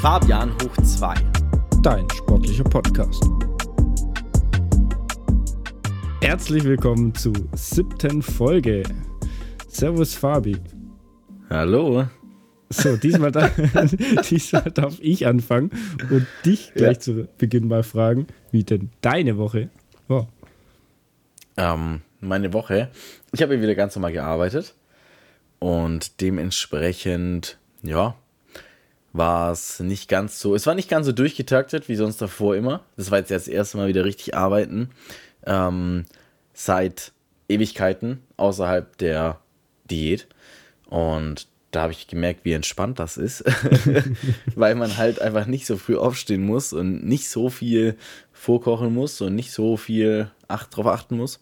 Fabian hoch 2. Dein sportlicher Podcast. Herzlich willkommen zur siebten Folge. Servus Fabi. Hallo. So, diesmal, da, diesmal darf ich anfangen und dich gleich ja. zu Beginn mal fragen, wie denn deine Woche war. Ähm, meine Woche, ich habe wieder ganz normal gearbeitet und dementsprechend, ja, war es nicht ganz so, es war nicht ganz so durchgetaktet wie sonst davor immer. Das war jetzt das erste Mal wieder richtig arbeiten. Ähm, seit Ewigkeiten außerhalb der Diät. Und da habe ich gemerkt, wie entspannt das ist, weil man halt einfach nicht so früh aufstehen muss und nicht so viel vorkochen muss und nicht so viel acht, drauf achten muss.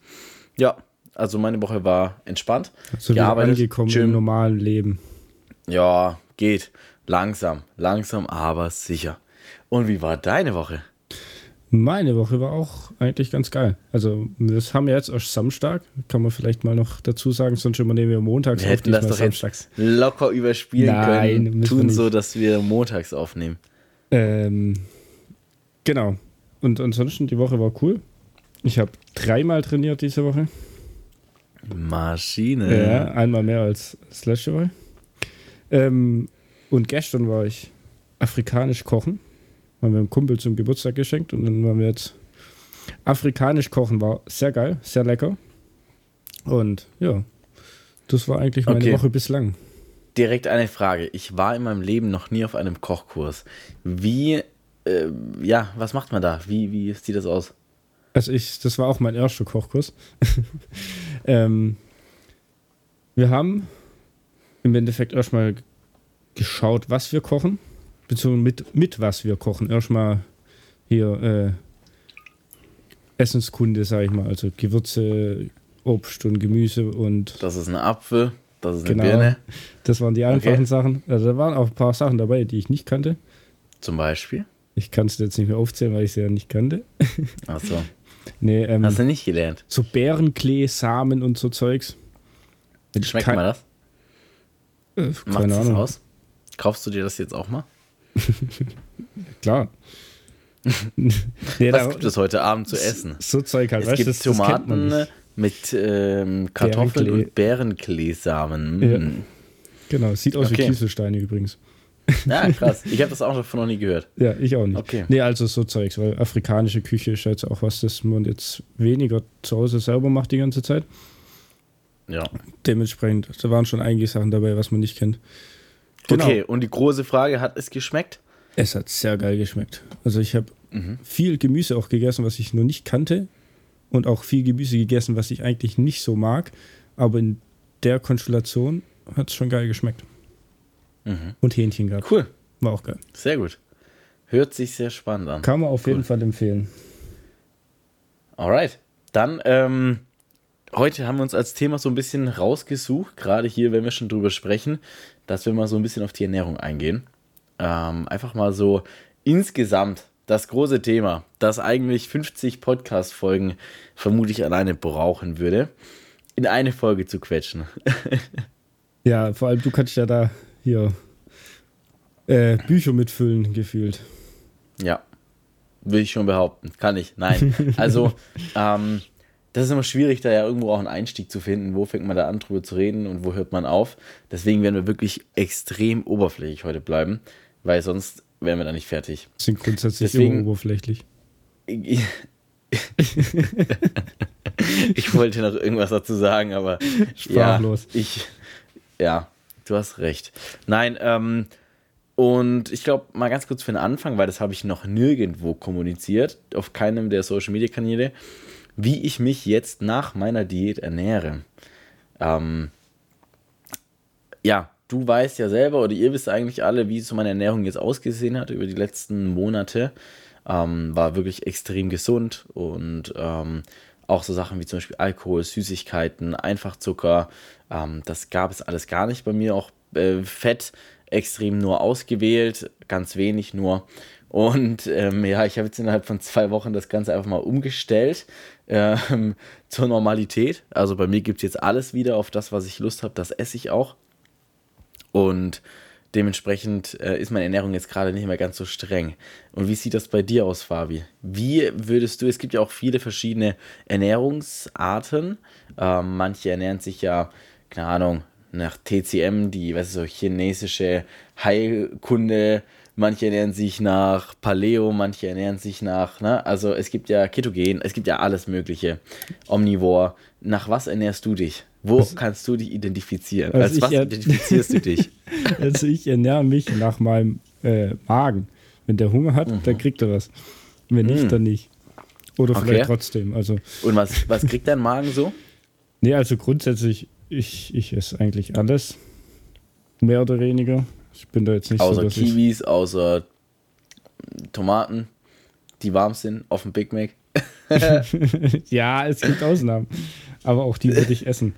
Ja, also meine Woche war entspannt. Also gearbeitet, angekommen schön. im normalen Leben. Ja, geht. Langsam, langsam, aber sicher. Und wie war deine Woche? Meine Woche war auch eigentlich ganz geil. Also, das haben wir jetzt erst Samstag. Kann man vielleicht mal noch dazu sagen, sonst immer nehmen wir montags wir hätten auf. das doch samstags. jetzt locker überspielen Nein, können. Tun so, dass wir montags aufnehmen. Ähm, genau. Und ansonsten, die Woche war cool. Ich habe dreimal trainiert diese Woche. Maschine. Ja, einmal mehr als das letzte Woche. Ähm, und gestern war ich afrikanisch kochen haben wir einem Kumpel zum Geburtstag geschenkt und dann waren wir jetzt afrikanisch kochen. War sehr geil, sehr lecker. Und ja, das war eigentlich meine okay. Woche bislang. Direkt eine Frage. Ich war in meinem Leben noch nie auf einem Kochkurs. Wie, äh, ja, was macht man da? Wie, wie sieht das aus? Also ich, das war auch mein erster Kochkurs. ähm, wir haben im Endeffekt erstmal geschaut, was wir kochen bezogen mit, mit was wir kochen. Erstmal hier äh, Essenskunde, sage ich mal, also Gewürze, Obst und Gemüse und. Das ist ein Apfel, das ist eine genau, Birne. Das waren die einfachen okay. Sachen. Also da waren auch ein paar Sachen dabei, die ich nicht kannte. Zum Beispiel? Ich kann es jetzt nicht mehr aufzählen, weil ich sie ja nicht kannte. Ach so. nee, ähm, Hast du nicht gelernt? So Bärenklee, Samen und so Zeugs. Schmeckt Kein, mal das? Äh, keine Ahnung. Das aus? Kaufst du dir das jetzt auch mal? Klar. nee, Was gibt es heute Abend zu essen? So Zeug halt. Es weißt, gibt das, Tomaten das mit ähm, Kartoffeln Bärenklee. und Bärenkleesamen. Ja. Hm. Genau, sieht aus okay. wie Kieselsteine übrigens. Ja, krass. Ich habe das auch davon noch nie gehört. Ja, ich auch nicht. Okay. Nee, also so Zeugs, weil afrikanische Küche ist jetzt auch was, das man jetzt weniger zu Hause selber macht die ganze Zeit. Ja. Dementsprechend, da waren schon einige Sachen dabei, was man nicht kennt. Genau. Okay, und die große Frage, hat es geschmeckt? Es hat sehr geil geschmeckt. Also ich habe mhm. viel Gemüse auch gegessen, was ich noch nicht kannte. Und auch viel Gemüse gegessen, was ich eigentlich nicht so mag. Aber in der Konstellation hat es schon geil geschmeckt. Mhm. Und Hähnchen gehabt. Cool. War auch geil. Sehr gut. Hört sich sehr spannend an. Kann man auf cool. jeden Fall empfehlen. Alright. Dann, ähm, heute haben wir uns als Thema so ein bisschen rausgesucht, gerade hier, wenn wir schon drüber sprechen, dass wir mal so ein bisschen auf die Ernährung eingehen. Ähm, einfach mal so insgesamt das große Thema, das eigentlich 50 Podcast-Folgen vermutlich alleine brauchen würde, in eine Folge zu quetschen. ja, vor allem du kannst ja da hier äh, Bücher mitfüllen, gefühlt. Ja, will ich schon behaupten. Kann ich. Nein. Also, ähm, das ist immer schwierig, da ja irgendwo auch einen Einstieg zu finden. Wo fängt man da an, drüber zu reden und wo hört man auf? Deswegen werden wir wirklich extrem oberflächlich heute bleiben, weil sonst wären wir da nicht fertig. Sind grundsätzlich Deswegen, oberflächlich. ich wollte noch irgendwas dazu sagen, aber Sprachlos. ja, ich, ja, du hast recht. Nein, ähm, und ich glaube, mal ganz kurz für den Anfang, weil das habe ich noch nirgendwo kommuniziert, auf keinem der Social Media Kanäle wie ich mich jetzt nach meiner Diät ernähre. Ähm, ja, du weißt ja selber oder ihr wisst eigentlich alle, wie so meine Ernährung jetzt ausgesehen hat über die letzten Monate. Ähm, war wirklich extrem gesund und ähm, auch so Sachen wie zum Beispiel Alkohol, Süßigkeiten, Einfachzucker, ähm, das gab es alles gar nicht bei mir. Auch äh, Fett extrem nur ausgewählt, ganz wenig nur. Und ähm, ja, ich habe jetzt innerhalb von zwei Wochen das Ganze einfach mal umgestellt ähm, zur Normalität. Also bei mir gibt es jetzt alles wieder auf das, was ich Lust habe, das esse ich auch. Und Dementsprechend äh, ist meine Ernährung jetzt gerade nicht mehr ganz so streng. Und wie sieht das bei dir aus, Fabi? Wie würdest du, es gibt ja auch viele verschiedene Ernährungsarten. Ähm, manche ernähren sich ja, keine Ahnung, nach TCM, die, was ist so, chinesische Heilkunde. Manche ernähren sich nach Paleo, manche ernähren sich nach, ne? Also es gibt ja Ketogen, es gibt ja alles Mögliche. Omnivore. Nach was ernährst du dich? Wo also, kannst du dich identifizieren? Also Als was identifizierst du dich? Also ich ernähre mich nach meinem äh, Magen. Wenn der Hunger hat, mhm. dann kriegt er was. Wenn mhm. nicht, dann nicht. Oder okay. vielleicht trotzdem. Also. Und was, was kriegt dein Magen so? Nee, also grundsätzlich, ich, ich esse eigentlich alles. Mehr oder weniger. Ich bin da jetzt nicht außer so. Außer Kiwis, außer Tomaten, die warm sind, auf dem Big Mac. ja, es gibt Ausnahmen. Aber auch die würde ich essen.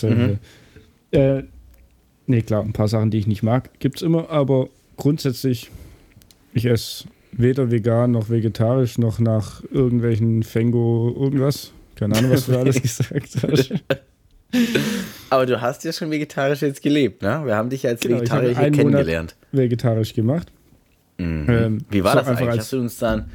Mhm. Äh, nee, klar, ein paar Sachen, die ich nicht mag, gibt es immer, aber grundsätzlich, ich esse weder vegan noch vegetarisch noch nach irgendwelchen Fengo irgendwas. Keine Ahnung, was du alles gesagt hast. Aber du hast ja schon vegetarisch jetzt gelebt, ne? Wir haben dich ja als genau, Vegetarier hier kennengelernt. Monat vegetarisch gemacht. Mhm. Ähm, Wie war das eigentlich? Hast du uns dann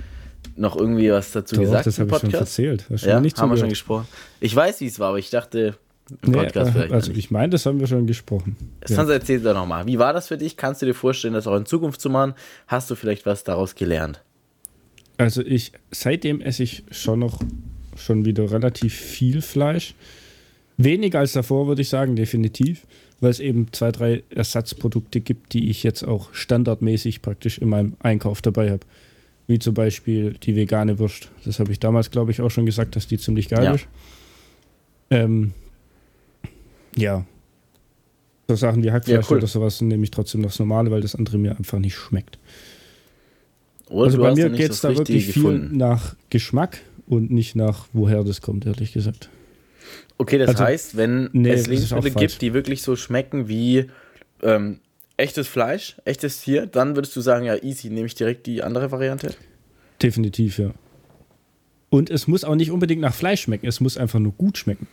noch irgendwie was dazu Doch, gesagt? Das habe ich schon erzählt. Hast ja, nicht haben wir schon gesprochen. Ich weiß, wie es war, aber ich dachte, im Podcast nee, vielleicht. Also, ich meine, das haben wir schon gesprochen. Sonst ja. erzähl doch nochmal. Wie war das für dich? Kannst du dir vorstellen, das auch in Zukunft zu machen? Hast du vielleicht was daraus gelernt? Also, ich, seitdem esse ich schon noch schon wieder relativ viel Fleisch. Weniger als davor, würde ich sagen, definitiv, weil es eben zwei, drei Ersatzprodukte gibt, die ich jetzt auch standardmäßig praktisch in meinem Einkauf dabei habe wie zum Beispiel die vegane Wurst. Das habe ich damals, glaube ich, auch schon gesagt, dass die ziemlich geil ja. ist. Ähm, ja. So Sachen wie Hackfleisch ja, cool. oder sowas nehme ich trotzdem das Normale, weil das andere mir einfach nicht schmeckt. Oder also bei mir geht es da wirklich gefunden. viel nach Geschmack und nicht nach woher das kommt, ehrlich gesagt. Okay, das also, heißt, wenn nee, es Lebensmittel gibt, die wirklich so schmecken wie ähm, echtes Fleisch, echtes Tier, dann würdest du sagen, ja, easy, nehme ich direkt die andere Variante? Definitiv, ja. Und es muss auch nicht unbedingt nach Fleisch schmecken, es muss einfach nur gut schmecken.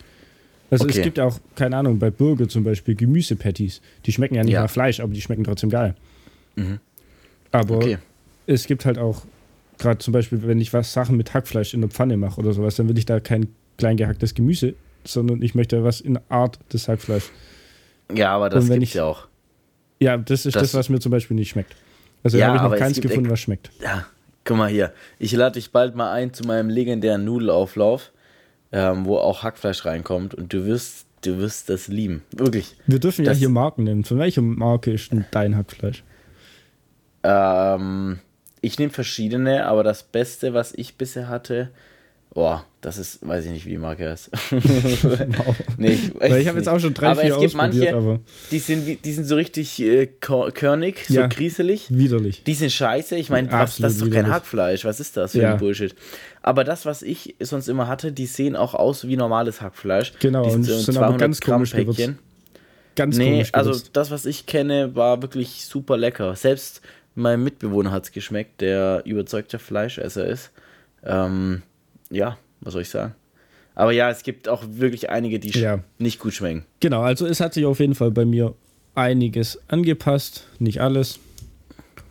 Also okay. es gibt ja auch, keine Ahnung, bei Burger zum Beispiel Gemüsepatties. Die schmecken ja nicht ja. nach Fleisch, aber die schmecken trotzdem geil. Mhm. Aber okay. es gibt halt auch, gerade zum Beispiel, wenn ich was Sachen mit Hackfleisch in der Pfanne mache oder sowas, dann will ich da kein klein gehacktes Gemüse, sondern ich möchte was in Art des Hackfleisch. Ja, aber das gibt es ja auch. Ja, das ist das, das, was mir zum Beispiel nicht schmeckt. Also ja, da habe ich noch keins gefunden, was schmeckt. Ja, guck mal hier. Ich lade dich bald mal ein zu meinem legendären Nudelauflauf, ähm, wo auch Hackfleisch reinkommt und du wirst, du wirst das lieben. Wirklich. Wir dürfen das, ja hier Marken nehmen. Von welcher Marke ist denn dein Hackfleisch? Ähm, ich nehme verschiedene, aber das Beste, was ich bisher hatte, Boah, das ist, weiß ich nicht, wie die Marke heißt. nee, ich, Weil ich habe jetzt auch schon drei, aber vier es gibt manche, aber die sind, die sind so richtig äh, körnig, so ja, grieselig. Widerlich. Die sind scheiße. Ich meine, das ist doch kein Hackfleisch. Was ist das für ja. ein Bullshit? Aber das, was ich sonst immer hatte, die sehen auch aus wie normales Hackfleisch. Genau, die sind, so sind aber ganz Gramm komisch Päckchen. Ganz nee, komisch also das, was ich kenne, war wirklich super lecker. Selbst meinem Mitbewohner hat es geschmeckt, der überzeugter Fleischesser ist. Ähm, ja, was soll ich sagen? Aber ja, es gibt auch wirklich einige, die ja. nicht gut schmecken. Genau, also es hat sich auf jeden Fall bei mir einiges angepasst, nicht alles.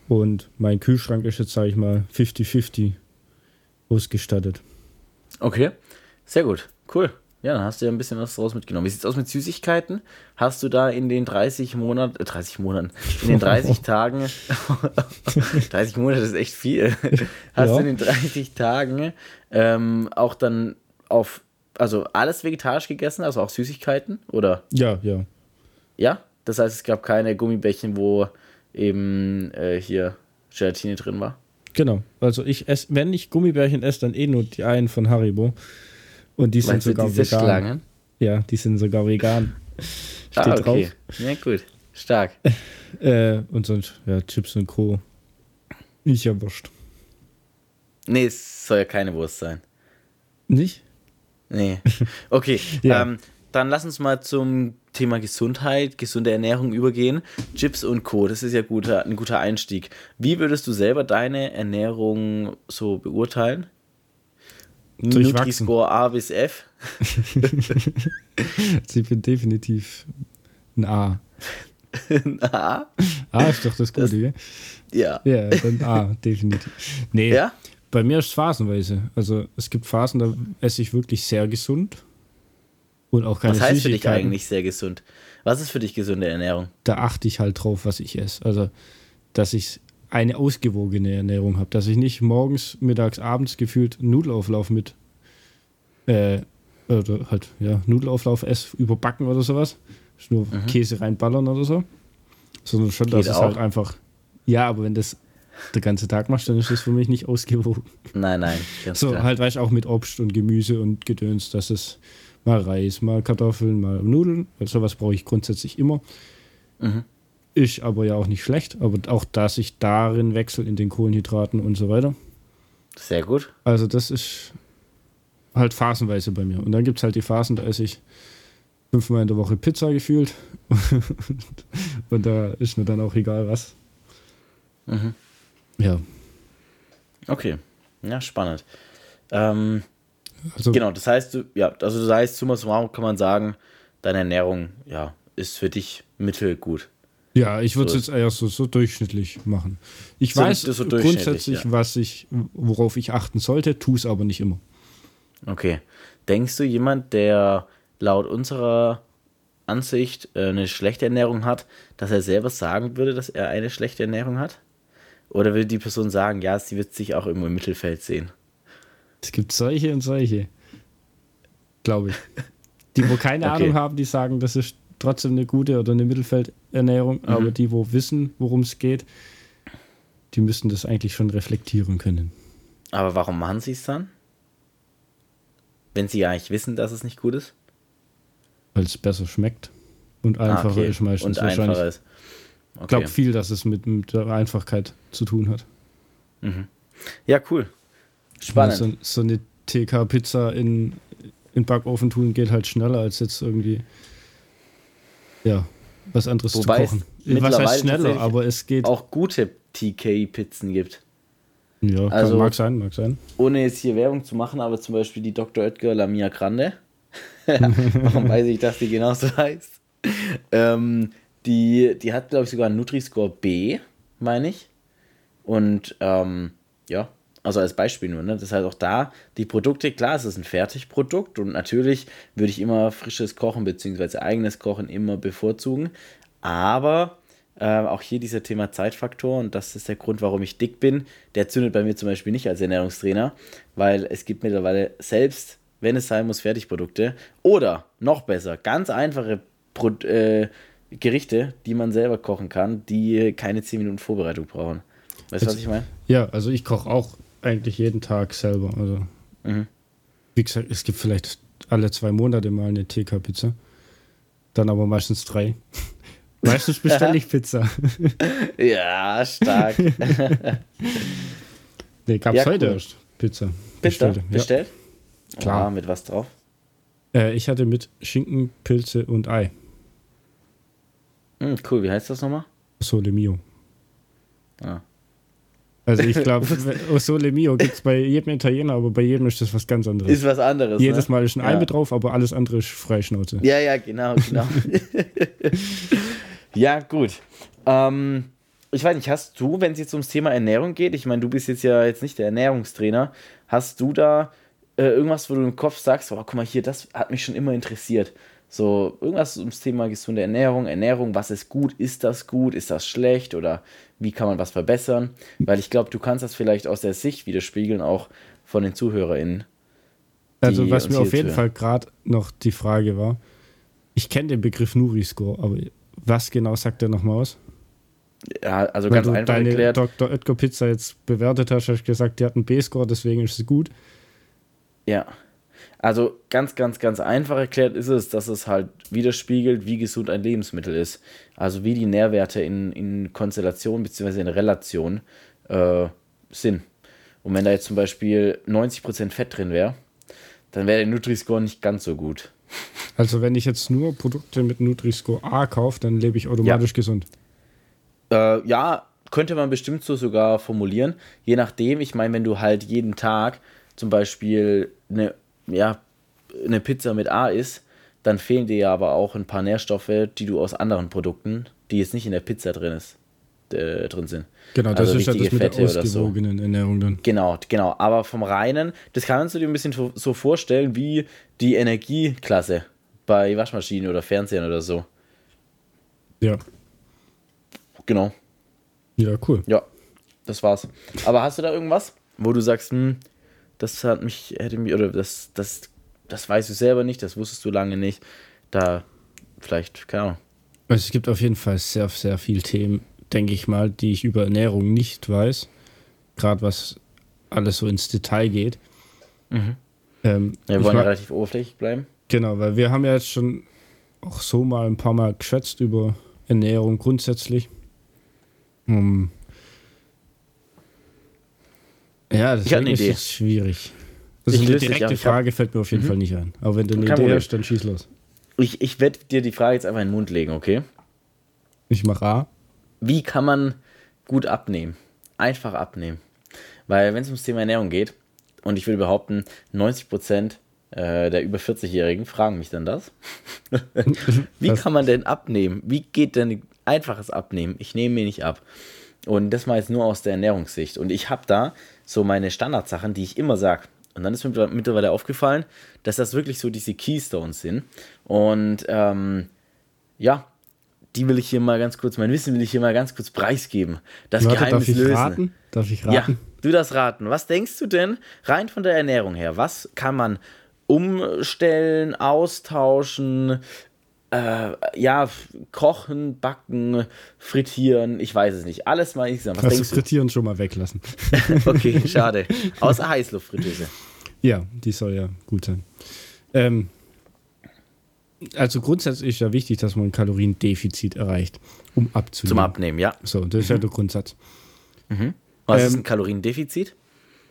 Und mein Kühlschrank ist jetzt, sage ich mal, 50-50 ausgestattet. Okay, sehr gut, cool. Ja, dann hast du ja ein bisschen was draus mitgenommen. Wie sieht es aus mit Süßigkeiten? Hast du da in den 30 Monaten, äh, 30 Monaten, in den 30 Tagen, 30 Monate ist echt viel, hast ja. du in den 30 Tagen ähm, auch dann auf, also alles vegetarisch gegessen, also auch Süßigkeiten, oder? Ja, ja. Ja? Das heißt, es gab keine Gummibärchen, wo eben äh, hier Gelatine drin war? Genau. Also ich esse, wenn ich Gummibärchen esse, dann eh nur die einen von Haribo. Und die sind sogar vegan. Schlangen? Ja, die sind sogar vegan. Steht ah, okay. drauf. Ja, gut. Stark. äh, und sonst, ja, Chips und Co. Nicht ja wurscht. Nee, es soll ja keine Wurst sein. Nicht? Nee. Okay. ja. ähm, dann lass uns mal zum Thema Gesundheit, gesunde Ernährung übergehen. Chips und Co. Das ist ja guter, ein guter Einstieg. Wie würdest du selber deine Ernährung so beurteilen? Nutri-Score A bis F. ich bin definitiv ein A. A? A ist doch das Gute, das, gell? Ja. Ja, dann A, definitiv. Nee, ja? bei mir ist es phasenweise. Also es gibt Phasen, da esse ich wirklich sehr gesund. Und auch keine Was heißt für dich eigentlich sehr gesund? Was ist für dich gesunde Ernährung? Da achte ich halt drauf, was ich esse. Also, dass ich eine ausgewogene Ernährung habe. Dass ich nicht morgens, mittags, abends gefühlt Nudelauflauf mit äh, oder halt, ja, Nudelauflauf esse, überbacken oder sowas. Nur mhm. Käse reinballern oder so. Sondern schon, dass es halt einfach. Ja, aber wenn das der ganze Tag machst, dann ist das für mich nicht ausgewogen. Nein, nein. So, klar. halt, weißt du, auch mit Obst und Gemüse und Gedöns, dass es mal Reis, mal Kartoffeln, mal Nudeln, sowas brauche ich grundsätzlich immer. Mhm. Ist aber ja auch nicht schlecht, aber auch, dass ich darin wechsle in den Kohlenhydraten und so weiter. Sehr gut. Also, das ist halt phasenweise bei mir. Und dann gibt es halt die Phasen, da esse ich fünfmal in der Woche Pizza gefühlt. und da ist mir dann auch egal was. Mhm. Ja. Okay. Ja, spannend. Ähm, also, genau, das heißt, du, ja, also das heißt, summa summarum kann man sagen, deine Ernährung, ja, ist für dich mittelgut. Ja, ich würde es so jetzt eher so, so durchschnittlich machen. Ich so weiß so grundsätzlich, ja. was ich, worauf ich achten sollte, tue es aber nicht immer. Okay. Denkst du, jemand, der laut unserer Ansicht äh, eine schlechte Ernährung hat, dass er selber sagen würde, dass er eine schlechte Ernährung hat? Oder will die Person sagen, ja, sie wird sich auch irgendwo im Mittelfeld sehen? Es gibt solche und solche. Glaube ich. Die, wo keine okay. Ahnung haben, die sagen, das ist trotzdem eine gute oder eine Mittelfeldernährung, mhm. aber die, wo wissen, worum es geht, die müssen das eigentlich schon reflektieren können. Aber warum machen sie es dann? Wenn sie eigentlich wissen, dass es nicht gut ist? Weil es besser schmeckt und einfacher ah, okay. ist meistens. Und einfacher ist. Okay. Ich glaube viel, dass es mit, mit, der Einfachkeit zu tun hat. Mhm. Ja, cool. Spannend. So, so, eine TK-Pizza in, in Backofen tun geht halt schneller als jetzt irgendwie ja, was anderes Wobei zu kochen. Was heißt schneller, aber es geht. Auch gute TK-Pizzen gibt. Ja, also, kann, mag sein, mag sein. Ohne jetzt hier Werbung zu machen, aber zum Beispiel die Dr. Oetker Lamia Grande. Warum weiß ich, dass die genauso heißt? Ähm, die, die hat, glaube ich, sogar einen Nutri-Score B, meine ich. Und ähm, ja, also als Beispiel nur, ne? Das heißt auch da, die Produkte, klar, es ist ein Fertigprodukt und natürlich würde ich immer frisches Kochen bzw. eigenes Kochen immer bevorzugen. Aber äh, auch hier dieser Thema Zeitfaktor und das ist der Grund, warum ich dick bin. Der zündet bei mir zum Beispiel nicht als Ernährungstrainer, weil es gibt mittlerweile selbst, wenn es sein muss, Fertigprodukte oder noch besser, ganz einfache Pro äh, Gerichte, die man selber kochen kann, die keine 10 Minuten Vorbereitung brauchen. Weißt du, was ich meine? Ja, also ich koche auch eigentlich jeden Tag selber. Also, mhm. wie gesagt, es gibt vielleicht alle zwei Monate mal eine TK-Pizza. Dann aber meistens drei. meistens bestelle ich Pizza. ja, stark. nee, gab es ja, heute cool. erst Pizza. Pizza bestellt? bestellt? Ja. Klar. Ah, mit was drauf? Äh, ich hatte mit Schinken, Pilze und Ei. Hm, cool, wie heißt das nochmal? Sole Mio. Ah. Also ich glaube, Sole Mio gibt es bei jedem Italiener, aber bei jedem ist das was ganz anderes. Ist was anderes. Jedes ne? Mal ist ein ja. Ei mit drauf, aber alles andere ist Freischnauze. Ja, ja, genau, genau. ja, gut. Ähm, ich weiß nicht, hast du, wenn es jetzt ums Thema Ernährung geht, ich meine, du bist jetzt ja jetzt nicht der Ernährungstrainer, hast du da äh, irgendwas, wo du im Kopf sagst, oh, guck mal hier, das hat mich schon immer interessiert. So, irgendwas ums Thema gesunde Ernährung, Ernährung, was ist gut, ist das gut, ist das schlecht oder wie kann man was verbessern? Weil ich glaube, du kannst das vielleicht aus der Sicht widerspiegeln, auch von den ZuhörerInnen. Also, was mir auf jeden Fall gerade noch die Frage war, ich kenne den Begriff Nuri-Score, aber was genau sagt der nochmal aus? Ja, also Wenn ganz einfach deine erklärt. Dr. Oetker Pizza jetzt bewertet hast, hast du gesagt, die hat einen B-Score, deswegen ist sie gut. Ja. Also ganz, ganz, ganz einfach erklärt ist es, dass es halt widerspiegelt, wie gesund ein Lebensmittel ist. Also wie die Nährwerte in, in Konstellation bzw. in Relation äh, sind. Und wenn da jetzt zum Beispiel 90% Fett drin wäre, dann wäre der Nutri-Score nicht ganz so gut. Also wenn ich jetzt nur Produkte mit Nutri-Score A kaufe, dann lebe ich automatisch ja. gesund. Äh, ja, könnte man bestimmt so sogar formulieren. Je nachdem, ich meine, wenn du halt jeden Tag zum Beispiel eine ja, eine Pizza mit A ist, dann fehlen dir ja aber auch ein paar Nährstoffe, die du aus anderen Produkten, die jetzt nicht in der Pizza drin ist, äh, drin sind. Genau, das Also ist ja das mit der Fette oder so. ausgewogenen Ernährung dann. Genau, genau. Aber vom Reinen, das kannst du dir ein bisschen so- so vorstellen wie die Energieklasse bei Waschmaschinen oder Fernsehern oder so. Ja. Genau. Ja, cool. Ja, das war's. Aber hast du da irgendwas, wo du sagst, hm, das hat mich, hätte mich, oder das, das, das weißt du selber nicht, das wusstest du lange nicht. Da vielleicht, keine Ahnung. Also es gibt auf jeden Fall sehr, sehr viele Themen, denke ich mal, die ich über Ernährung nicht weiß. Gerade was alles so ins Detail geht. Mhm. Ähm, Wir ich wollen ja relativ oberflächlich bleiben. Genau, weil wir haben ja jetzt schon auch so mal ein paar Mal geschätzt über Ernährung grundsätzlich. Um, ja, das ist schwierig. Also Ich eine direkte hab- Frage fällt mir auf jeden Mhm. Fall nicht ein. Aber wenn du eine Kein Idee hast, dann schieß los. Ich, ich werde dir die Frage jetzt einfach in den Mund legen, okay? Ich mache A. Wie kann man gut abnehmen? Einfach abnehmen. Weil wenn es ums Thema Ernährung geht, und ich würde behaupten, 90% äh, der über 40-Jährigen fragen mich dann das. Wie kann man denn abnehmen? Wie geht denn einfaches Abnehmen? Ich nehme mir nicht ab. Und das mal jetzt nur aus der Ernährungssicht. Und ich habe da so meine Standardsachen, die ich immer sage. Und dann ist mir mittler- mittlerweile aufgefallen, dass das wirklich so diese Keystones sind. Und ähm, ja, die will ich hier mal ganz kurz, mein Wissen will ich hier mal ganz kurz preisgeben. Das Warte, Geheimnis darf ich lösen. raten? Darf ich Ja, raten? du das raten. Was denkst du denn rein von der Ernährung her? Was kann man umstellen, austauschen, äh, ja, kochen, backen, frittieren? Ich weiß es nicht. Alles mal insgesamt. Was Hast du Frittieren schon mal weglassen? Okay, schade. Außer Heißluftfritteuse. Ja, die soll ja gut sein. Ähm, also grundsätzlich ist ja wichtig, dass man ein Kaloriendefizit erreicht, um abzunehmen. Zum Abnehmen, ja. So, das ist ja der Grundsatz. Was ist Ähm, ein Kaloriendefizit?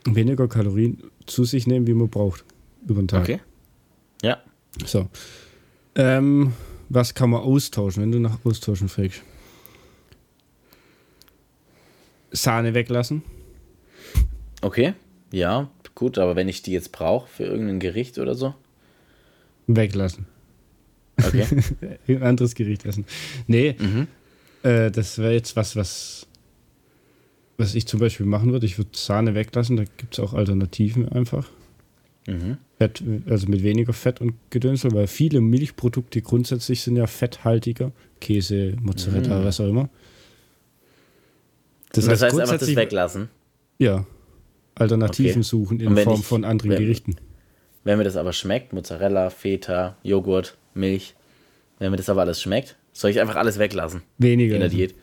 Weniger Kalorien zu sich nehmen, wie man braucht über den Tag. Okay. Ja. So. Ähm, was kann man austauschen, wenn du nach Austauschen fragst? Sahne weglassen. Okay. Ja, gut, aber wenn ich die jetzt brauche für irgendein Gericht oder so. Weglassen. Okay. Ein anderes Gericht essen. Nee, mhm. Äh, das wäre jetzt was, was, was ich zum Beispiel machen würde. Ich würde Sahne weglassen, da gibt es auch Alternativen einfach. Mhm. Fett, also mit weniger Fett und Gedönsel, weil viele Milchprodukte grundsätzlich sind ja fetthaltiger. Käse, Mozzarella, was auch immer. Das, heißt, einfach das weglassen. Ja. Alternativen Okay. suchen in Form ich- von anderen wenn- Gerichten. Wenn mir das aber schmeckt, Mozzarella, Feta, Joghurt, Milch, wenn mir das aber alles schmeckt, soll ich einfach alles weglassen Weniger. in der essen. Diät.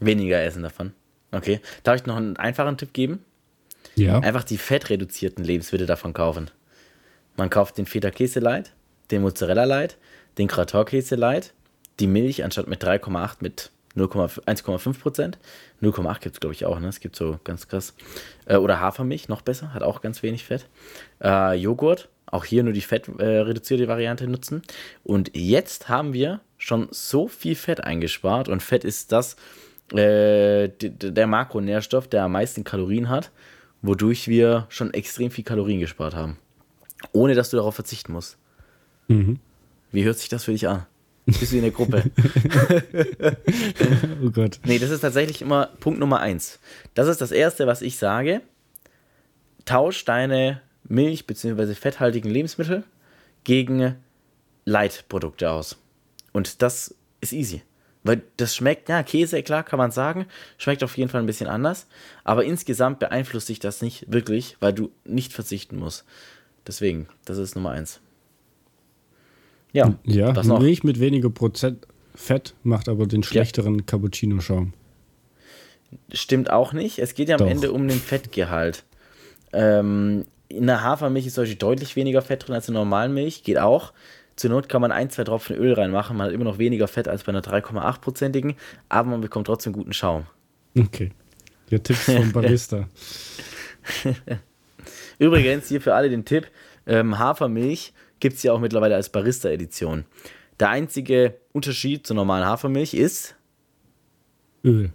Weniger essen davon. Okay. Darf ich noch einen einfachen Tipp geben? Ja. Einfach die fettreduzierten Lebensmittel davon kaufen. Man kauft den Feta Käse Light, den Mozzarella Light, den Gratin Käse Light, die Milch anstatt mit 3,8 mit 0,5 1,5 Prozent. 0,8 gibt es, glaube ich, auch, ne? Es gibt so ganz krass. Äh, oder Hafermilch, noch besser, hat auch ganz wenig Fett. Äh, Joghurt, auch hier nur die fettreduzierte äh, Variante nutzen. Und jetzt haben wir schon so viel Fett eingespart und Fett ist das, äh, der Makronährstoff, der am meisten Kalorien hat, wodurch wir schon extrem viel Kalorien gespart haben. Ohne dass du darauf verzichten musst. Mhm. Wie hört sich das für dich an? Bist du in der Gruppe? Oh Gott. nee, das ist tatsächlich immer Punkt Nummer eins. Das ist das Erste, was ich sage. Tausch deine Milch- bzw. fetthaltigen Lebensmittel gegen Leitprodukte aus. Und das ist easy. Weil das schmeckt, ja, Käse, klar, kann man sagen, schmeckt auf jeden Fall ein bisschen anders. Aber insgesamt beeinflusst sich das nicht wirklich, weil du nicht verzichten musst. Deswegen, das ist Nummer eins. Ja, Ja, was noch? Milch mit weniger Prozent Fett macht aber den schlechteren Cappuccino-Schaum. Stimmt auch nicht. Es geht ja am Doch. Ende um den Fettgehalt. Ähm, in der Hafermilch ist Beispiel deutlich weniger Fett drin als in der normalen Milch. Geht auch. Zur Not kann man ein, zwei Tropfen Öl reinmachen. Man hat immer noch weniger Fett als bei einer 3,8-prozentigen, aber man bekommt trotzdem guten Schaum. Okay. Ja, Tipps vom Barista. Übrigens, hier für alle den Tipp: ähm, Hafermilch gibt es ja auch mittlerweile als Barista-Edition. Der einzige Unterschied zur normalen Hafermilch ist Öl.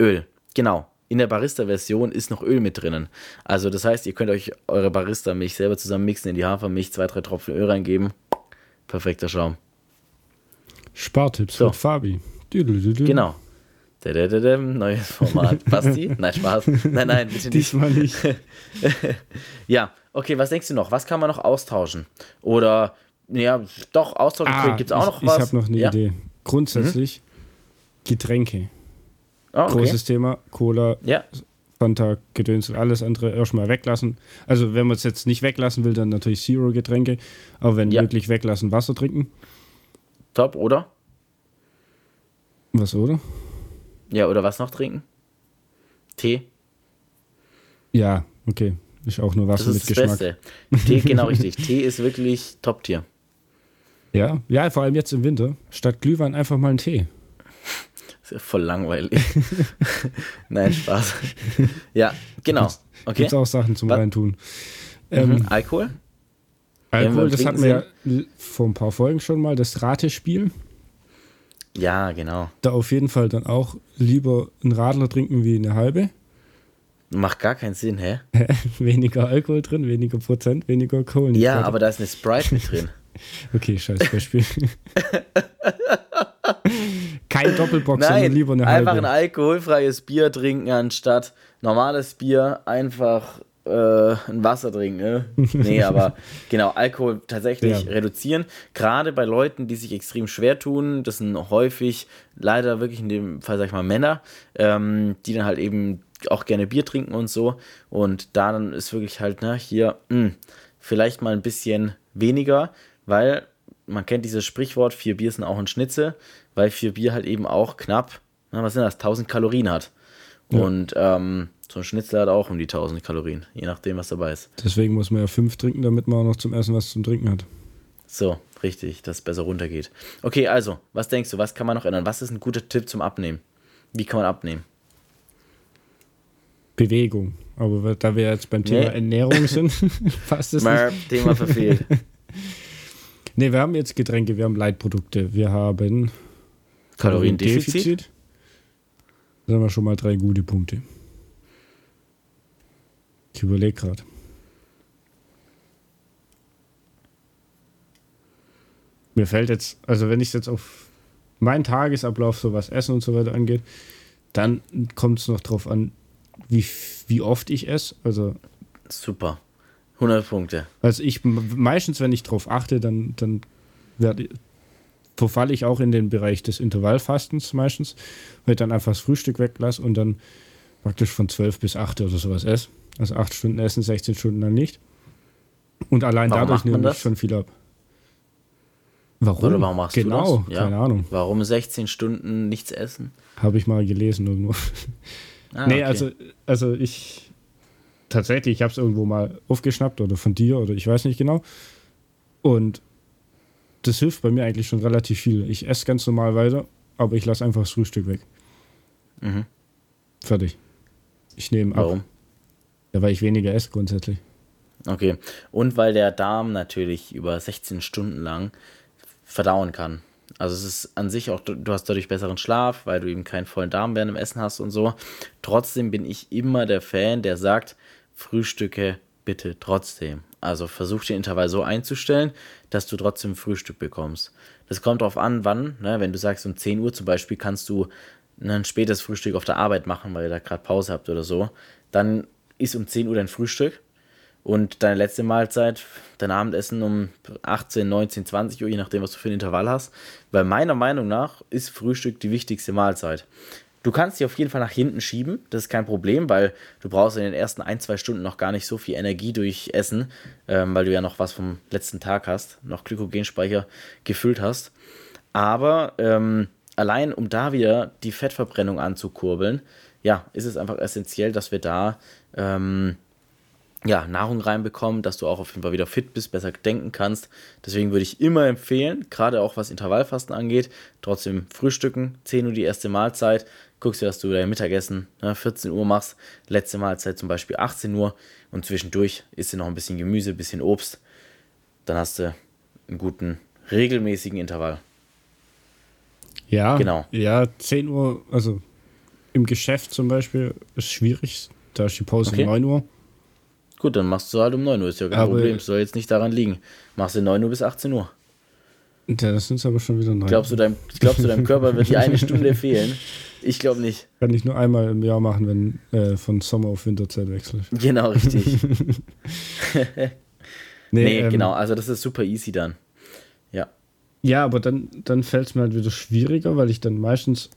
Öl. Genau. In der Barista-Version ist noch Öl mit drinnen. Also das heißt, ihr könnt euch eure Barista-Milch selber zusammen mixen, in die Hafermilch zwei, drei Tropfen Öl reingeben. Perfekter Schaum. Spartipps So. mit Fabi. Genau. Neues Format. Basti? Nein, Spaß. Nein, nein, bitte nicht. Diesmal nicht. Ja, okay, was denkst du noch? Was kann man noch austauschen? Oder, ja, doch, austauschen gibt es auch noch ich was. Ich habe noch eine ja? Idee. Grundsätzlich Getränke. Ah, okay. Großes Thema. Cola, Ja, Fanta, Gedöns und alles andere erstmal weglassen. Also wenn man es jetzt nicht weglassen will, dann natürlich Zero-Getränke. Aber wenn Ja. wirklich weglassen, Wasser trinken. top, oder? Was, oder? Ja, oder was noch trinken? Tee? Ja, okay. Ist auch nur Das Wasser mit ist das Geschmack. Beste. Tee, genau richtig. Tee ist wirklich Top-Tier. Ja, ja, vor allem jetzt im Winter. Statt Glühwein einfach mal einen Tee. Ist ja voll langweilig. Nein, Spaß. Ja, genau. Okay. Gibt auch Sachen zum Was- Reintun. Ähm, Mhm. Alkohol? Alkohol, das hatten wir ja vor ein paar Folgen schon mal, das Ratespiel. Ja, genau. Da auf jeden Fall dann auch lieber einen Radler trinken wie eine halbe. Macht gar keinen Sinn, hä? weniger Alkohol drin, weniger Prozent, weniger Kohlenhydrate. Ja, aber da ist eine Sprite mit drin. Okay, scheiß Beispiel. Kein Doppelbox, Nein, sondern lieber eine einfach ein halbe. alkoholfreies Bier trinken anstatt normales Bier einfach äh, ein Wasser trinken. Ne? Nee, aber genau, Alkohol tatsächlich Ja. reduzieren. Gerade bei Leuten, die sich extrem schwer tun, das sind häufig leider wirklich in dem Fall, sag ich mal, Männer, ähm, die dann halt eben auch gerne Bier trinken und so. Und da dann ist wirklich halt, ne, hier, mh, vielleicht mal ein bisschen weniger, weil man kennt dieses Sprichwort, vier Bier sind auch ein Schnitzel, weil vier Bier halt eben auch knapp, na, was sind das, 1000 Kalorien hat. Ja. Und ähm, so ein Schnitzel hat auch um die 1000 Kalorien, je nachdem, was dabei ist. Deswegen muss man ja fünf trinken, damit man auch noch zum Essen was zum Trinken hat. So, richtig, dass es besser runtergeht. Okay, also, was denkst du, was kann man noch ändern? Was ist ein guter Tipp zum Abnehmen? Wie kann man abnehmen? Bewegung. Aber da wir jetzt beim Thema Nee. Ernährung sind, passt das nicht. Thema verfehlt. Ne, wir haben jetzt Getränke, wir haben Leitprodukte, wir haben Kaloriendefizit. Da haben wir schon mal drei gute Punkte. Ich überlege gerade. Mir fällt jetzt, also wenn ich jetzt auf meinen Tagesablauf, so was Essen und so weiter angeht, dann kommt es noch drauf an, wie, wie oft ich esse. Also, Super. 100 Punkte. also ich meistens, wenn ich drauf achte, dann, dann werde, verfalle ich auch in den Bereich des Intervallfastens meistens, weil ich dann einfach das Frühstück weglasse und dann praktisch von 12 bis 8 oder sowas esse. Also 8 Stunden essen, 16 Stunden dann nicht. Und allein Warum dadurch nehme ich das? schon viel ab. Warum? Oder warum machst genau, du das? Ja. keine Ahnung. Warum 16 Stunden nichts essen? Habe ich mal gelesen irgendwo. Ah, nee, okay. also, also ich tatsächlich, ich habe es irgendwo mal aufgeschnappt oder von dir oder ich weiß nicht genau. Und das hilft bei mir eigentlich schon relativ viel. Ich esse ganz normal weiter, aber ich lasse einfach das Frühstück weg. Mhm. Fertig. Ich nehme ab. Warum? Ja, weil ich weniger esse grundsätzlich. Okay. Und weil der Darm natürlich über 16 Stunden lang verdauen kann. Also es ist an sich auch, du hast dadurch besseren Schlaf, weil du eben keinen vollen Darm während dem Essen hast und so. Trotzdem bin ich immer der Fan, der sagt, Frühstücke bitte trotzdem. Also versuch den Intervall so einzustellen, dass du trotzdem Frühstück bekommst. Das kommt darauf an, wann. Ne? Wenn du sagst, um 10 Uhr zum Beispiel kannst du ein spätes Frühstück auf der Arbeit machen, weil ihr da gerade Pause habt oder so, dann ist um 10 Uhr dein Frühstück und deine letzte Mahlzeit, dein Abendessen um 18, 19, 20 Uhr, je nachdem, was du für ein Intervall hast. Weil meiner Meinung nach ist Frühstück die wichtigste Mahlzeit. Du kannst sie auf jeden Fall nach hinten schieben, das ist kein Problem, weil du brauchst in den ersten ein, zwei Stunden noch gar nicht so viel Energie durch Essen, ähm, weil du ja noch was vom letzten Tag hast, noch Glykogenspeicher gefüllt hast. Aber ähm, allein um da wieder die Fettverbrennung anzukurbeln, ja, ist es einfach essentiell, dass wir da ähm, ja, Nahrung reinbekommen, dass du auch auf jeden Fall wieder fit bist, besser denken kannst. Deswegen würde ich immer empfehlen, gerade auch was Intervallfasten angeht, trotzdem frühstücken, 10 Uhr die erste Mahlzeit, guckst du, dass du dein Mittagessen ne, 14 Uhr machst, letzte Mahlzeit zum Beispiel 18 Uhr und zwischendurch isst du noch ein bisschen Gemüse, ein bisschen Obst, dann hast du einen guten, regelmäßigen Intervall. Ja, Genau. Ja, 10 Uhr, also im Geschäft zum Beispiel, ist schwierig. Da ist die Pause Okay. um 9 Uhr. Gut, dann machst du halt um 9 Uhr, ist ja kein Aber- Problem, soll jetzt nicht daran liegen. Machst du 9 Uhr bis 18 Uhr. Ja, das sind aber schon wieder neun. Glaubst du, deinem, glaubst du, deinem Körper wird die eine Stunde fehlen? Ich glaube nicht. Kann ich nur einmal im Jahr machen, wenn äh, von Sommer auf Winterzeit wechselt. Genau, richtig. nee, nee ähm, genau. Also das ist super easy dann. Ja. Ja, aber dann, dann fällt es mir halt wieder schwieriger, weil ich dann meistens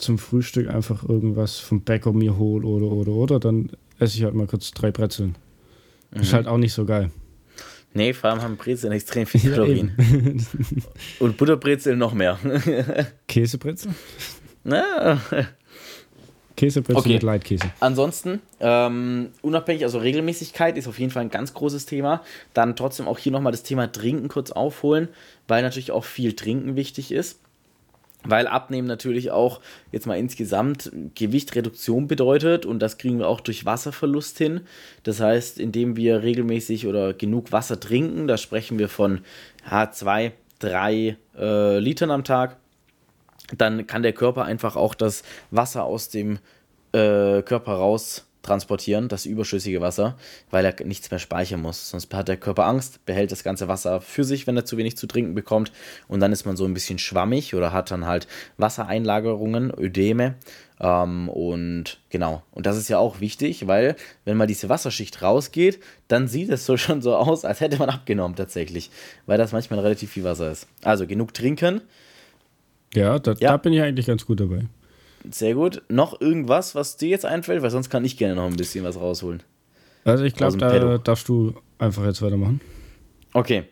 zum Frühstück einfach irgendwas vom Bäcker mir hole oder, oder, oder. Dann esse ich halt mal kurz drei Brezeln. Mhm. Ist halt auch nicht so geil. Nee, vor allem haben Brezeln extrem viel Kalorien. Ja, Und Butterbrezeln noch mehr. Käsebrezel? Na. Käsebrezel okay. mit Leitkäse. Ansonsten, ähm, unabhängig, also Regelmäßigkeit ist auf jeden Fall ein ganz großes Thema. Dann trotzdem auch hier nochmal das Thema Trinken kurz aufholen, weil natürlich auch viel Trinken wichtig ist. Weil Abnehmen natürlich auch jetzt mal insgesamt Gewichtreduktion bedeutet und das kriegen wir auch durch Wasserverlust hin. Das heißt, indem wir regelmäßig oder genug Wasser trinken, da sprechen wir von ja, zwei, drei äh, Litern am Tag, dann kann der Körper einfach auch das Wasser aus dem äh, Körper raus transportieren, das überschüssige Wasser, weil er nichts mehr speichern muss. Sonst hat der Körper Angst, behält das ganze Wasser für sich, wenn er zu wenig zu trinken bekommt. Und dann ist man so ein bisschen schwammig oder hat dann halt Wassereinlagerungen, Ödeme. Ähm, und genau, und das ist ja auch wichtig, weil wenn mal diese Wasserschicht rausgeht, dann sieht es so schon so aus, als hätte man abgenommen tatsächlich, weil das manchmal relativ viel Wasser ist. Also genug trinken. Ja, da, ja. da bin ich eigentlich ganz gut dabei. Sehr gut. Noch irgendwas, was dir jetzt einfällt? Weil sonst kann ich gerne noch ein bisschen was rausholen. Also ich glaube, da Pedo. darfst du einfach jetzt weitermachen. Okay.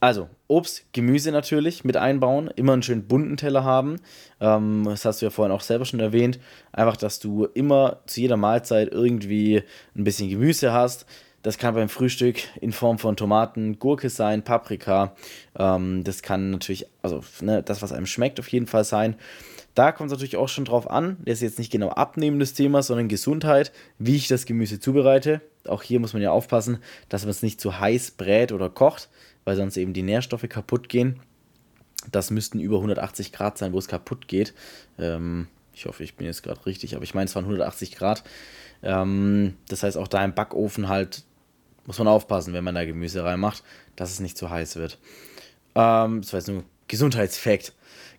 Also, Obst, Gemüse natürlich mit einbauen, immer einen schönen bunten Teller haben. Ähm, das hast du ja vorhin auch selber schon erwähnt. Einfach, dass du immer zu jeder Mahlzeit irgendwie ein bisschen Gemüse hast. Das kann beim Frühstück in Form von Tomaten, Gurke sein, Paprika. Ähm, das kann natürlich, also ne, das, was einem schmeckt, auf jeden Fall sein. Da kommt es natürlich auch schon drauf an, das ist jetzt nicht genau abnehmendes Thema, sondern Gesundheit, wie ich das Gemüse zubereite. Auch hier muss man ja aufpassen, dass man es nicht zu heiß brät oder kocht, weil sonst eben die Nährstoffe kaputt gehen. Das müssten über 180 Grad sein, wo es kaputt geht. Ähm, ich hoffe, ich bin jetzt gerade richtig, aber ich meine, es waren 180 Grad. Ähm, das heißt, auch da im Backofen halt muss man aufpassen, wenn man da Gemüse reinmacht, dass es nicht zu heiß wird. Ähm, das war jetzt nur Gesundheitsfakt.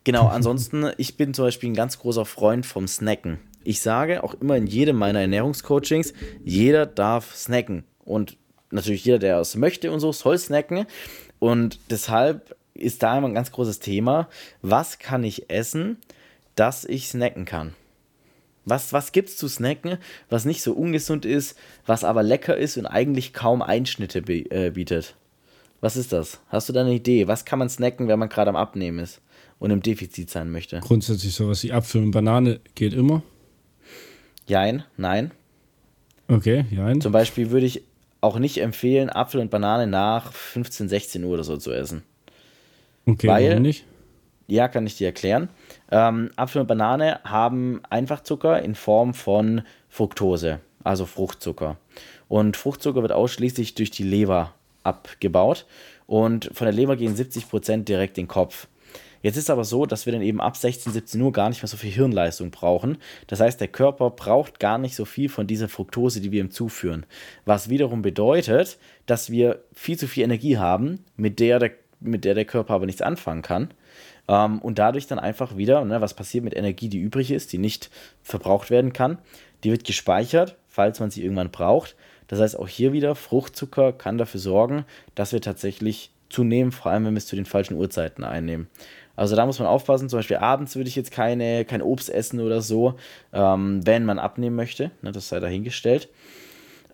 Genau, ansonsten, ich bin zum Beispiel ein ganz großer Freund vom Snacken. Ich sage auch immer in jedem meiner Ernährungscoachings, jeder darf snacken. Und natürlich jeder, der es möchte und so, soll snacken. Und deshalb ist da immer ein ganz großes Thema. Was kann ich essen, dass ich snacken kann? Was, was gibt es zu snacken, was nicht so ungesund ist, was aber lecker ist und eigentlich kaum Einschnitte äh, bietet? Was ist das? Hast du da eine Idee? Was kann man snacken, wenn man gerade am Abnehmen ist? Und im Defizit sein möchte. Grundsätzlich sowas wie Apfel und Banane geht immer? Jein, nein. Okay, jein. Zum Beispiel würde ich auch nicht empfehlen, Apfel und Banane nach 15, 16 Uhr oder so zu essen. Okay, Weil, warum nicht? Ja, kann ich dir erklären. Ähm, Apfel und Banane haben Einfachzucker in Form von Fructose, also Fruchtzucker. Und Fruchtzucker wird ausschließlich durch die Leber abgebaut. Und von der Leber gehen 70% direkt in den Kopf. Jetzt ist aber so, dass wir dann eben ab 16, 17 Uhr gar nicht mehr so viel Hirnleistung brauchen. Das heißt, der Körper braucht gar nicht so viel von dieser Fructose, die wir ihm zuführen. Was wiederum bedeutet, dass wir viel zu viel Energie haben, mit der der, mit der, der Körper aber nichts anfangen kann. Ähm, und dadurch dann einfach wieder, ne, was passiert mit Energie, die übrig ist, die nicht verbraucht werden kann, die wird gespeichert, falls man sie irgendwann braucht. Das heißt, auch hier wieder, Fruchtzucker kann dafür sorgen, dass wir tatsächlich zunehmen, vor allem wenn wir es zu den falschen Uhrzeiten einnehmen. Also da muss man aufpassen. Zum Beispiel abends würde ich jetzt keine, kein Obst essen oder so, ähm, wenn man abnehmen möchte. Ne, das sei dahingestellt.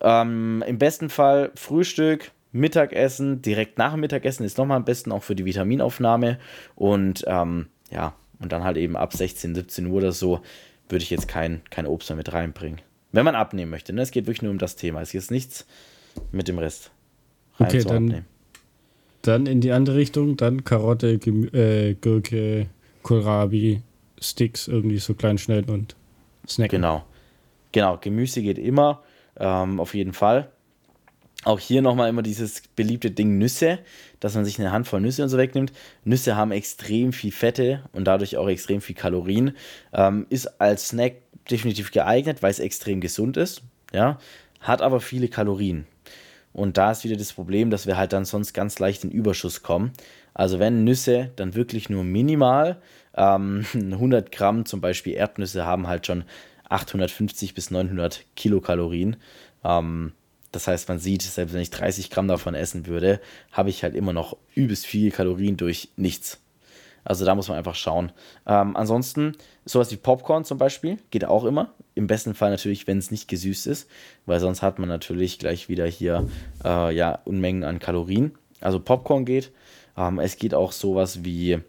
Ähm, Im besten Fall Frühstück, Mittagessen, direkt nach dem Mittagessen ist nochmal am besten auch für die Vitaminaufnahme. Und ähm, ja, und dann halt eben ab 16, 17 Uhr oder so würde ich jetzt kein, kein Obst mehr mit reinbringen. Wenn man abnehmen möchte. Ne? Es geht wirklich nur um das Thema. Es ist nichts mit dem Rest. Rein okay, dann abnehmen. Dann in die andere Richtung, dann Karotte, Gemü äh, Gurke, Kohlrabi, Sticks, irgendwie so klein schnell und snacken. Genau. Genau, Gemüse geht immer, ähm, auf jeden Fall. Auch hier nochmal immer dieses beliebte Ding Nüsse, dass man sich eine Handvoll Nüsse und so wegnimmt. Nüsse haben extrem viel Fette und dadurch auch extrem viel Kalorien. Ähm, ist als Snack definitiv geeignet, weil es extrem gesund ist. Ja, hat aber viele Kalorien. Und da ist wieder das Problem, dass wir halt dann sonst ganz leicht in Überschuss kommen. Also wenn Nüsse, dann wirklich nur minimal. Ähm, 100 Gramm zum Beispiel Erdnüsse haben halt schon 850 bis 900 Kilokalorien. Ähm, das heißt, man sieht, selbst wenn ich 30 Gramm davon essen würde, habe ich halt immer noch übelst viele Kalorien durch nichts. Also da muss man einfach schauen. Ähm, ansonsten, sowas wie Popcorn zum Beispiel, geht auch immer. Im besten Fall natürlich, wenn es nicht gesüßt ist, weil sonst hat man natürlich gleich wieder hier äh, ja, Unmengen an Kalorien. Also Popcorn geht. Ähm, es geht auch sowas wie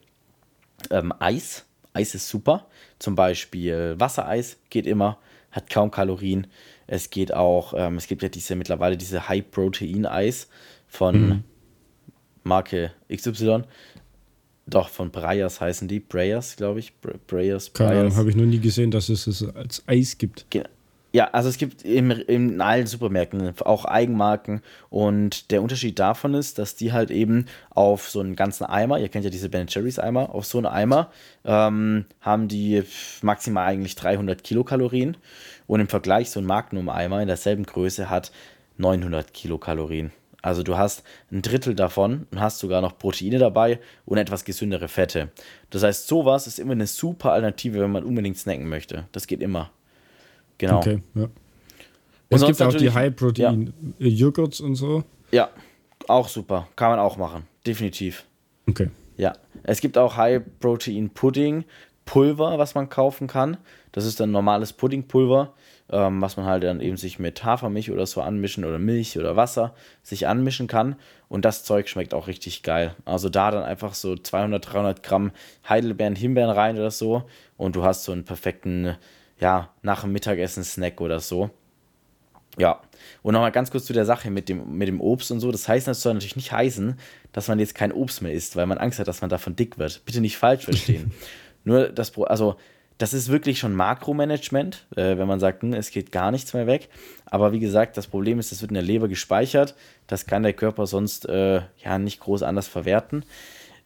ähm, Eis. Eis ist super. Zum Beispiel Wassereis geht immer, hat kaum Kalorien. Es geht auch, ähm, es gibt ja diese mittlerweile diese High-Protein-Eis von mhm. Marke XY. Doch, von Breyers heißen die. Breyers, glaube ich. Breyers. Keine Ahnung, habe ich noch nie gesehen, dass es es als Eis gibt. Genau. Ja, also es gibt im, in allen Supermärkten auch Eigenmarken und der Unterschied davon ist, dass die halt eben auf so einen ganzen Eimer, ihr kennt ja diese Ben Cherries Eimer, auf so einen Eimer ähm, haben die maximal eigentlich 300 Kilokalorien und im Vergleich so ein Magnum Eimer in derselben Größe hat 900 Kilokalorien. Also du hast ein Drittel davon und hast sogar noch Proteine dabei und etwas gesündere Fette. Das heißt, sowas ist immer eine super Alternative, wenn man unbedingt snacken möchte. Das geht immer. Genau. Okay, ja. Es gibt auch die High-Protein-Joghurts ja. und so. Ja, auch super. Kann man auch machen. Definitiv. Okay. Ja. Es gibt auch High-Protein-Pudding, Pulver, was man kaufen kann. Das ist dann normales Puddingpulver ähm, was man halt dann eben sich mit Hafermilch oder so anmischen oder Milch oder Wasser sich anmischen kann. Und das Zeug schmeckt auch richtig geil. Also da dann einfach so 200, 300 Gramm Heidelbeeren, Himbeeren rein oder so. Und du hast so einen perfekten, ja, nach dem Mittagessen Snack oder so. Ja, und nochmal ganz kurz zu der Sache mit dem, mit dem Obst und so. Das heißt das soll natürlich nicht heißen, dass man jetzt kein Obst mehr isst, weil man Angst hat, dass man davon dick wird. Bitte nicht falsch verstehen. Nur das, also das ist wirklich schon Makromanagement, äh, wenn man sagt, hm, es geht gar nichts mehr weg. Aber wie gesagt, das Problem ist, das wird in der Leber gespeichert. Das kann der Körper sonst äh, ja nicht groß anders verwerten.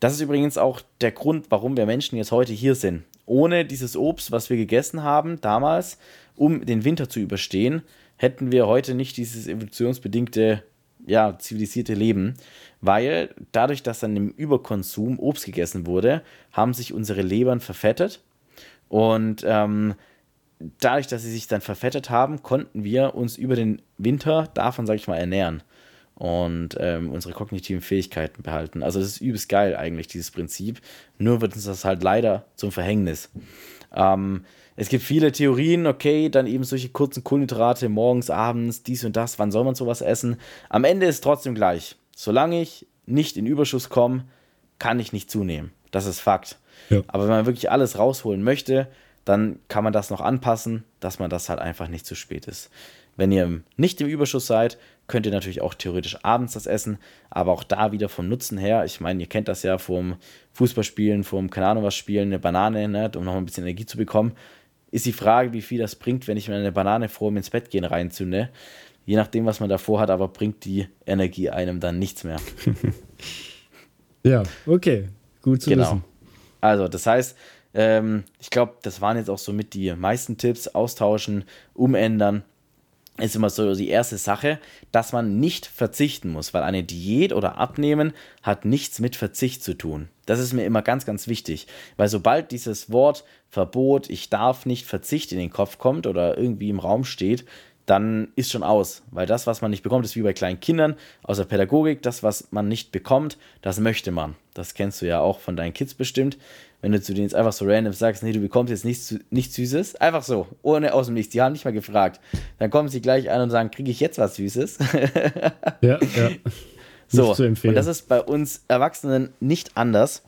Das ist übrigens auch der Grund, warum wir Menschen jetzt heute hier sind. Ohne dieses Obst, was wir gegessen haben damals, um den Winter zu überstehen, hätten wir heute nicht dieses evolutionsbedingte, ja, zivilisierte Leben. Weil dadurch, dass dann im Überkonsum Obst gegessen wurde, haben sich unsere Lebern verfettet und ähm, dadurch, dass sie sich dann verfettet haben, konnten wir uns über den Winter davon, sag ich mal, ernähren und ähm, unsere kognitiven Fähigkeiten behalten. Also das ist übelst geil eigentlich, dieses Prinzip. Nur wird uns das halt leider zum Verhängnis. Ähm, es gibt viele Theorien, okay, dann eben solche kurzen Kohlenhydrate morgens, abends, dies und das, wann soll man sowas essen? Am Ende ist trotzdem gleich. Solange ich nicht in Überschuss komme, kann ich nicht zunehmen. Das ist Fakt. Ja. Aber wenn man wirklich alles rausholen möchte, dann kann man das noch anpassen, dass man das halt einfach nicht zu spät ist. Wenn ihr nicht im Überschuss seid, könnt ihr natürlich auch theoretisch abends das essen, aber auch da wieder vom Nutzen her, ich meine, ihr kennt das ja vom Fußballspielen, vom keine Ahnung was spielen, eine Banane, ne, um noch ein bisschen Energie zu bekommen, ist die Frage, wie viel das bringt, wenn ich mir eine Banane vor dem ins Bett gehen reinzünde. Je nachdem, was man davor hat, aber bringt die Energie einem dann nichts mehr. ja, okay, gut zu genau. wissen. Also, das heißt, ähm, ich glaube, das waren jetzt auch so mit die meisten Tipps. Austauschen, umändern ist immer so die erste Sache, dass man nicht verzichten muss, weil eine Diät oder Abnehmen hat nichts mit Verzicht zu tun. Das ist mir immer ganz, ganz wichtig, weil sobald dieses Wort Verbot, ich darf nicht Verzicht in den Kopf kommt oder irgendwie im Raum steht, dann ist schon aus. Weil das, was man nicht bekommt, ist wie bei kleinen Kindern aus der Pädagogik. Das, was man nicht bekommt, das möchte man. Das kennst du ja auch von deinen Kids bestimmt. Wenn du zu denen jetzt einfach so random sagst, nee, du bekommst jetzt nichts, nichts Süßes, einfach so, ohne aus dem Nichts. Die haben nicht mal gefragt. Dann kommen sie gleich an und sagen, kriege ich jetzt was Süßes? ja, ja. So, und das ist bei uns Erwachsenen nicht anders.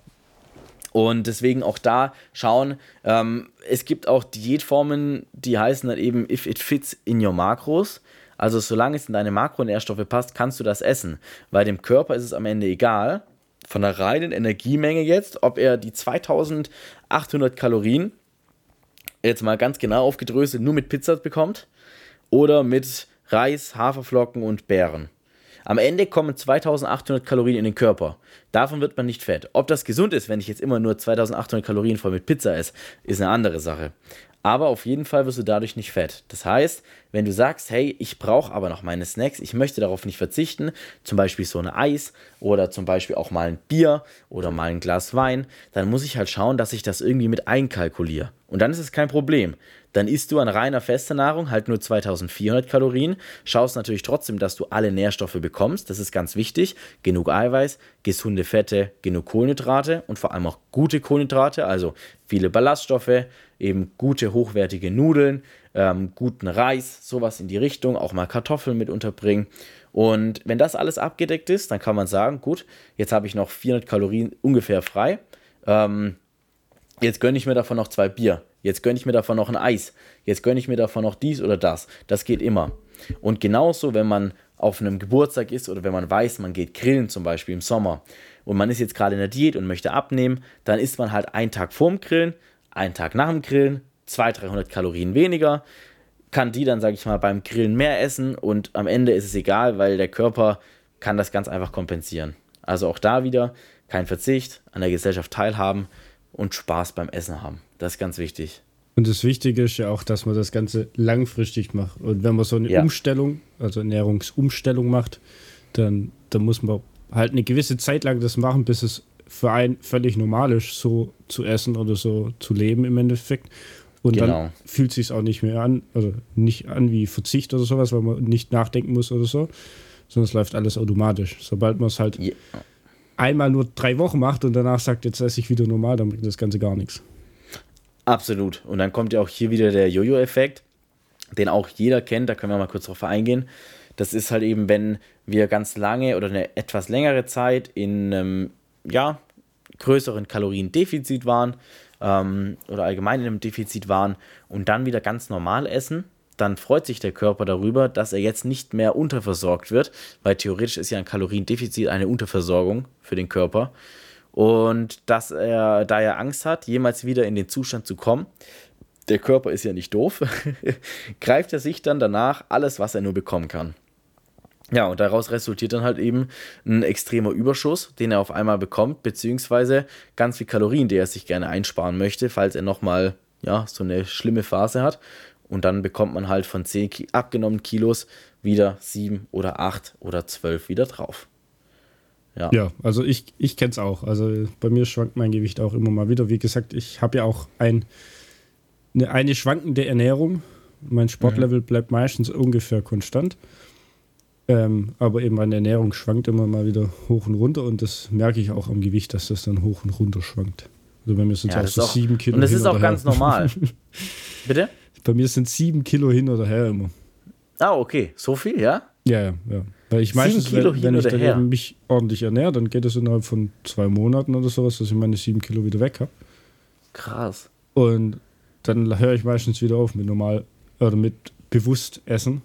Und deswegen auch da schauen, ähm, es gibt auch Diätformen, die heißen dann eben, if it fits in your macros. Also solange es in deine Makronährstoffe passt, kannst du das essen. Weil dem Körper ist es am Ende egal, von der reinen Energiemenge jetzt, ob er die 2800 Kalorien, jetzt mal ganz genau aufgedröselt, nur mit Pizza bekommt oder mit Reis, Haferflocken und Beeren. Am Ende kommen 2800 Kalorien in den Körper. Davon wird man nicht fett. Ob das gesund ist, wenn ich jetzt immer nur 2800 Kalorien voll mit Pizza esse, ist eine andere Sache. Aber auf jeden Fall wirst du dadurch nicht fett. Das heißt, wenn du sagst, hey, ich brauche aber noch meine Snacks, ich möchte darauf nicht verzichten, zum Beispiel so eine Eis oder zum Beispiel auch mal ein Bier oder mal ein Glas Wein, dann muss ich halt schauen, dass ich das irgendwie mit einkalkuliere. Und dann ist es kein Problem. Dann isst du an reiner fester Nahrung halt nur 2400 Kalorien, schaust natürlich trotzdem, dass du alle Nährstoffe bekommst, das ist ganz wichtig, genug Eiweiß, gesunde Fette, genug Kohlenhydrate und vor allem auch gute Kohlenhydrate, also viele Ballaststoffe, eben gute hochwertige Nudeln, ähm, guten Reis, sowas in die Richtung, auch mal Kartoffeln mit unterbringen. Und wenn das alles abgedeckt ist, dann kann man sagen, gut, jetzt habe ich noch 400 Kalorien ungefähr frei. Ähm, jetzt gönne ich mir davon noch zwei Bier. Jetzt gönne ich mir davon noch ein Eis. Jetzt gönne ich mir davon noch dies oder das. Das geht immer. Und genauso, wenn man auf einem Geburtstag ist oder wenn man weiß, man geht grillen zum Beispiel im Sommer und man ist jetzt gerade in der Diät und möchte abnehmen, dann isst man halt einen Tag vorm Grillen, einen Tag nach dem Grillen, 200, 300 Kalorien weniger, kann die dann, sage ich mal, beim Grillen mehr essen und am Ende ist es egal, weil der Körper kann das ganz einfach kompensieren. Also auch da wieder kein Verzicht, an der Gesellschaft teilhaben und Spaß beim Essen haben. Das ist ganz wichtig. Und das Wichtige ist ja auch, dass man das Ganze langfristig macht. Und wenn man so eine ja. Umstellung, also Ernährungsumstellung macht, dann, dann muss man halt eine gewisse Zeit lang das machen, bis es für einen völlig normal ist, so zu essen oder so zu leben im Endeffekt. Und genau. dann fühlt es sich auch nicht mehr an, also nicht an wie Verzicht oder sowas, weil man nicht nachdenken muss oder so, sondern es läuft alles automatisch. Sobald man es halt ja. Einmal nur drei Wochen macht und danach sagt, jetzt esse ich wieder normal, dann bringt das Ganze gar nichts. Absolut. Und dann kommt ja auch hier wieder der Jojo-Effekt, den auch jeder kennt, da können wir mal kurz drauf eingehen. Das ist halt eben, wenn wir ganz lange oder eine etwas längere Zeit in einem ja, größeren Kaloriendefizit waren, ähm, oder allgemein in einem Defizit waren und dann wieder ganz normal essen, dann freut sich der Körper darüber, dass er jetzt nicht mehr unterversorgt wird, weil theoretisch ist ja ein Kaloriendefizit eine Unterversorgung für den Körper. Und dass er, da er Angst hat, jemals wieder in den Zustand zu kommen, der Körper ist ja nicht doof, greift er sich dann danach alles, was er nur bekommen kann. Ja, und daraus resultiert dann halt eben ein extremer Überschuss, den er auf einmal bekommt, beziehungsweise ganz viel Kalorien, die er sich gerne einsparen möchte, falls er nochmal ja, so eine schlimme Phase hat. Und dann bekommt man halt von 10 abgenommenen Kilos wieder 7 oder 8 oder 12 wieder drauf. Ja, ja also ich, ich kenne es auch. Also bei mir schwankt mein Gewicht auch immer mal wieder. Wie gesagt, ich habe ja auch ein, eine, eine schwankende Ernährung. Mein Sportlevel mhm. bleibt meistens ungefähr konstant. Ähm, aber eben meine Ernährung schwankt immer mal wieder hoch und runter und das merke ich auch am Gewicht, dass das dann hoch und runter schwankt. Also bei mir sind es ja, auch so sieben Kilo. Und das ist auch ganz normal. Bitte? Bei mir sind sieben Kilo hin oder her immer. Ah, okay. So viel, ja? Ja, ja, ja. Weil ich meistens, Kilo wenn, wenn ich dann her. mich ordentlich ernähre, dann geht es innerhalb von zwei Monaten oder sowas, dass ich meine sieben Kilo wieder weg habe. Krass. Und dann höre ich meistens wieder auf mit normal oder mit bewusst essen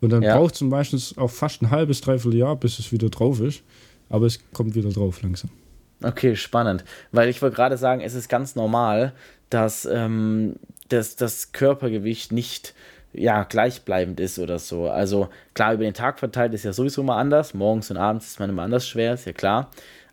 und dann ja. braucht es meistens auch fast ein halbes, dreiviertel Jahr, bis es wieder drauf ist. Aber es kommt wieder drauf langsam. Okay, spannend. Weil ich wollte gerade sagen, es ist ganz normal, dass, ähm, dass das Körpergewicht nicht ja, gleichbleibend ist oder so. Also klar, über den Tag verteilt ist ja sowieso mal anders. Morgens und abends ist man immer anders schwer, ist ja klar.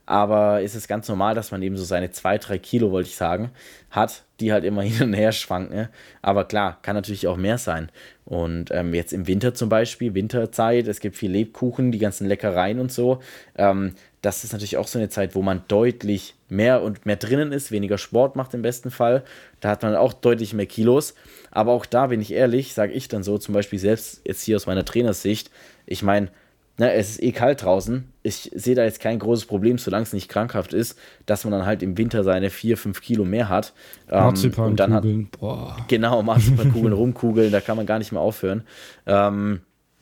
Aber ist es ganz normal, dass man eben so seine zwei, drei Kilo, wollte ich sagen, hat, die halt immer hin und her schwanken. Ne? Aber klar, kann natürlich auch mehr sein. Und ähm, jetzt im Winter zum Beispiel, Winterzeit, es gibt viel Lebkuchen, die ganzen Leckereien und so. Ähm, das ist natürlich auch so eine Zeit, wo man deutlich mehr und mehr drinnen ist, weniger Sport macht im besten Fall. Da hat man auch deutlich mehr Kilos. Aber auch da bin ich ehrlich, sage ich dann so, zum Beispiel selbst jetzt hier aus meiner Trainersicht, ich meine, ne, es ist eh kalt draußen. Ich sehe da jetzt kein großes Problem, solange es nicht krankhaft ist, dass man dann halt im Winter seine 4, 5 Kilo mehr hat. Ähm, Marzipankugeln, boah. Genau, Marzipankugeln rumkugeln, da kann man gar nicht mehr aufhören. Ähm,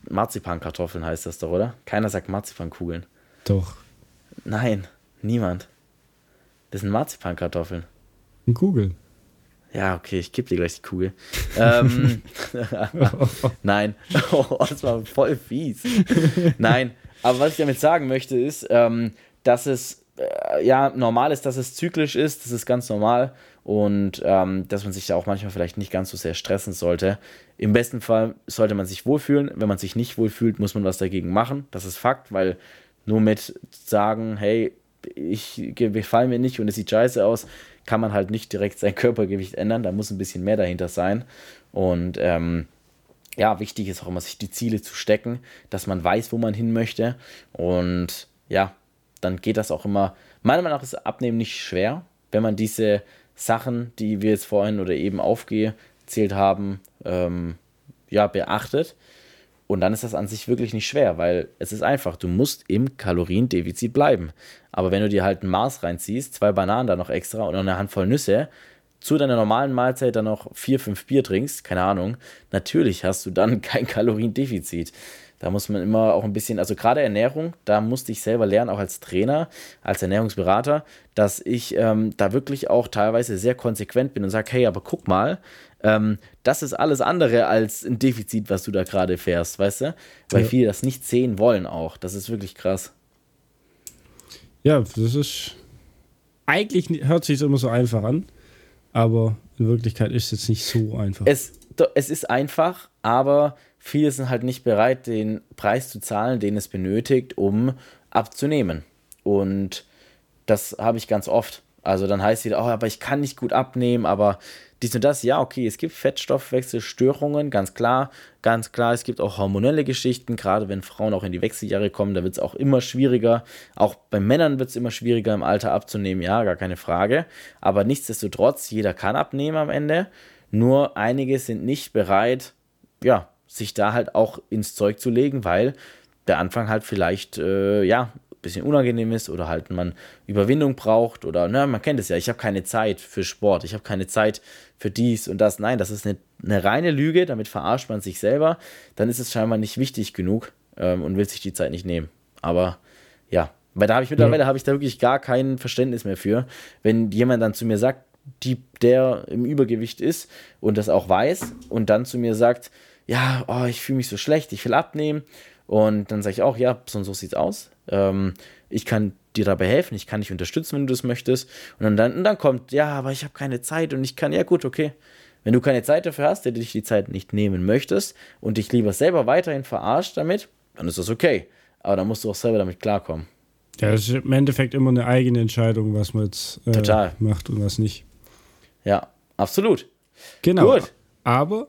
Marzipankartoffeln heißt das doch, oder? Keiner sagt Marzipankugeln. Doch. Nein, niemand. Das sind Marzipankartoffeln. Eine Kugel. Ja, okay, ich gebe dir gleich die Kugel. ähm, Nein, oh, das war voll fies. Nein, aber was ich damit sagen möchte, ist, ähm, dass es äh, ja normal ist, dass es zyklisch ist. Das ist ganz normal und ähm, dass man sich da auch manchmal vielleicht nicht ganz so sehr stressen sollte. Im besten Fall sollte man sich wohlfühlen. Wenn man sich nicht wohlfühlt, muss man was dagegen machen. Das ist Fakt, weil nur mit sagen, hey, ich gefallen mir nicht und es sieht scheiße aus, kann man halt nicht direkt sein Körpergewicht ändern. Da muss ein bisschen mehr dahinter sein. Und ähm, ja, wichtig ist auch immer, sich die Ziele zu stecken, dass man weiß, wo man hin möchte. Und ja, dann geht das auch immer. Meiner Meinung nach ist Abnehmen nicht schwer, wenn man diese Sachen, die wir jetzt vorhin oder eben aufgezählt haben, ähm, ja, beachtet. Und dann ist das an sich wirklich nicht schwer, weil es ist einfach, du musst im Kaloriendefizit bleiben. Aber wenn du dir halt ein Maß reinziehst, zwei Bananen da noch extra und eine Handvoll Nüsse, zu deiner normalen Mahlzeit dann noch vier, fünf Bier trinkst, keine Ahnung, natürlich hast du dann kein Kaloriendefizit. Da muss man immer auch ein bisschen, also gerade Ernährung, da musste ich selber lernen, auch als Trainer, als Ernährungsberater, dass ich ähm, da wirklich auch teilweise sehr konsequent bin und sage, hey, aber guck mal, ähm, das ist alles andere als ein Defizit, was du da gerade fährst, weißt du? Weil ja. viele das nicht sehen wollen auch. Das ist wirklich krass. Ja, das ist. Eigentlich hört sich immer so einfach an, aber in Wirklichkeit ist es jetzt nicht so einfach. Es, es ist einfach, aber viele sind halt nicht bereit, den Preis zu zahlen, den es benötigt, um abzunehmen. Und das habe ich ganz oft. Also dann heißt es wieder, oh, aber ich kann nicht gut abnehmen, aber dies und das, ja, okay, es gibt Fettstoffwechselstörungen, ganz klar, ganz klar, es gibt auch hormonelle Geschichten, gerade wenn Frauen auch in die Wechseljahre kommen, da wird es auch immer schwieriger, auch bei Männern wird es immer schwieriger im Alter abzunehmen, ja, gar keine Frage, aber nichtsdestotrotz, jeder kann abnehmen am Ende, nur einige sind nicht bereit, ja, sich da halt auch ins Zeug zu legen, weil der Anfang halt vielleicht, äh, ja, bisschen unangenehm ist oder halt man Überwindung braucht oder, na, man kennt es ja, ich habe keine Zeit für Sport, ich habe keine Zeit für dies und das. Nein, das ist eine, eine reine Lüge, damit verarscht man sich selber. Dann ist es scheinbar nicht wichtig genug ähm, und will sich die Zeit nicht nehmen. Aber ja, weil da habe ich mittlerweile ja. habe ich da wirklich gar kein Verständnis mehr für, wenn jemand dann zu mir sagt, die, der im Übergewicht ist und das auch weiß und dann zu mir sagt, ja, oh, ich fühle mich so schlecht, ich will abnehmen. Und dann sage ich auch, ja, so und so sieht's aus. Ähm, ich kann dir dabei helfen, ich kann dich unterstützen, wenn du das möchtest. Und dann, und dann kommt, ja, aber ich habe keine Zeit und ich kann, ja gut, okay. Wenn du keine Zeit dafür hast, der dich die Zeit nicht nehmen möchtest und dich lieber selber weiterhin verarscht damit, dann ist das okay. Aber dann musst du auch selber damit klarkommen. Ja, das ist im Endeffekt immer eine eigene Entscheidung, was man jetzt äh, macht und was nicht. Ja, absolut. Genau. Gut. Aber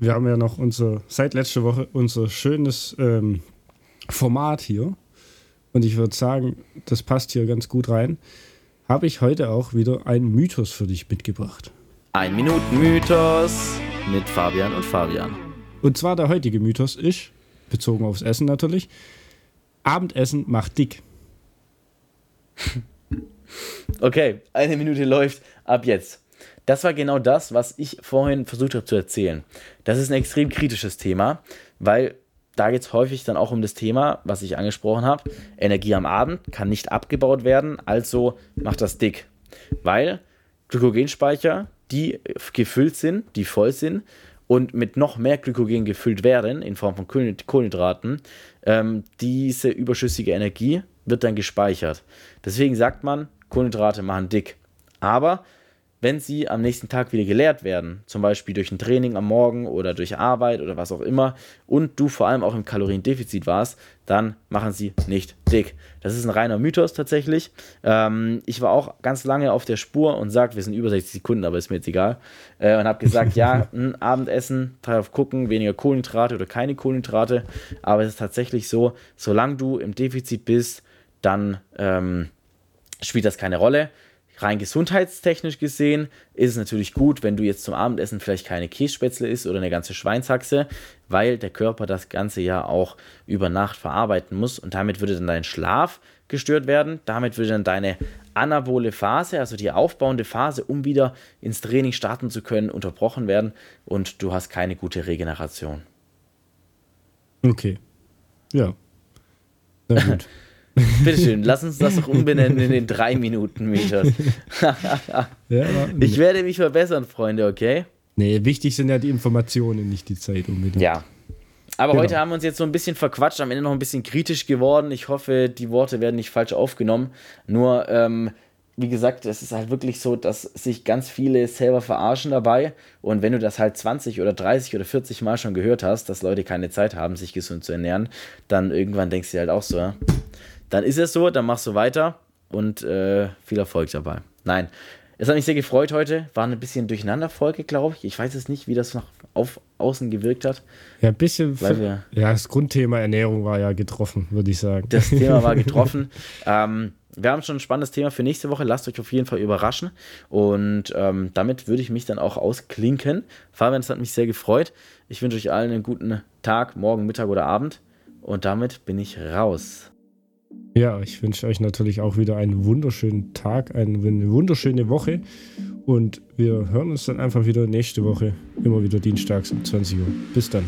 wir haben ja noch unser, seit letzter Woche unser schönes ähm, Format hier. Und ich würde sagen, das passt hier ganz gut rein. Habe ich heute auch wieder einen Mythos für dich mitgebracht. Ein Minuten Mythos mit Fabian und Fabian. Und zwar der heutige Mythos ist, bezogen aufs Essen natürlich, Abendessen macht dick. Okay, eine Minute läuft ab jetzt. Das war genau das, was ich vorhin versucht habe zu erzählen. Das ist ein extrem kritisches Thema, weil da geht es häufig dann auch um das Thema, was ich angesprochen habe. Energie am Abend kann nicht abgebaut werden, also macht das dick. Weil Glykogenspeicher, die gefüllt sind, die voll sind und mit noch mehr Glykogen gefüllt werden, in Form von Kohlenhydraten, ähm, diese überschüssige Energie wird dann gespeichert. Deswegen sagt man, Kohlenhydrate machen dick. Aber wenn sie am nächsten Tag wieder geleert werden, zum Beispiel durch ein Training am Morgen oder durch Arbeit oder was auch immer, und du vor allem auch im Kaloriendefizit warst, dann machen sie nicht dick. Das ist ein reiner Mythos tatsächlich. Ähm, ich war auch ganz lange auf der Spur und sagt, wir sind über 60 Sekunden, aber ist mir jetzt egal. Äh, und habe gesagt, ja, ein Abendessen, darauf gucken, weniger Kohlenhydrate oder keine Kohlenhydrate. Aber es ist tatsächlich so, solange du im Defizit bist, dann ähm, spielt das keine Rolle rein gesundheitstechnisch gesehen ist es natürlich gut, wenn du jetzt zum Abendessen vielleicht keine Kässpätzle isst oder eine ganze Schweinshaxe, weil der Körper das Ganze ja auch über Nacht verarbeiten muss und damit würde dann dein Schlaf gestört werden. Damit würde dann deine anabole Phase, also die aufbauende Phase, um wieder ins Training starten zu können, unterbrochen werden und du hast keine gute Regeneration. Okay. Ja. Sehr gut. Bitteschön, lass uns das doch umbenennen in den 3-Minuten-Mythos. ja, ich werde mich verbessern, Freunde, okay? Nee, wichtig sind ja die Informationen, nicht die Zeit unbedingt. Ja. Aber genau. heute haben wir uns jetzt so ein bisschen verquatscht, am Ende noch ein bisschen kritisch geworden. Ich hoffe, die Worte werden nicht falsch aufgenommen. Nur, ähm, wie gesagt, es ist halt wirklich so, dass sich ganz viele selber verarschen dabei. Und wenn du das halt 20 oder 30 oder 40 Mal schon gehört hast, dass Leute keine Zeit haben, sich gesund zu ernähren, dann irgendwann denkst du halt auch so, dann ist es so, dann machst du weiter und äh, viel Erfolg dabei. Nein, Es hat mich sehr gefreut heute. War eine bisschen Durcheinanderfolge, glaube ich. Ich weiß es nicht, wie das nach auf außen gewirkt hat. Ja, ein bisschen. Wir, ja, das Grundthema Ernährung war ja getroffen, würde ich sagen. Das Thema war getroffen. ähm, wir haben schon ein spannendes Thema für nächste Woche. Lasst euch auf jeden Fall überraschen. Und ähm, damit würde ich mich dann auch ausklinken. Fabian, es hat mich sehr gefreut. Ich wünsche euch allen einen guten Tag, morgen, Mittag oder Abend. Und damit bin ich raus. Ja, ich wünsche euch natürlich auch wieder einen wunderschönen Tag, eine wunderschöne Woche. Und wir hören uns dann einfach wieder nächste Woche, immer wieder dienstags um 20 Uhr. Bis dann.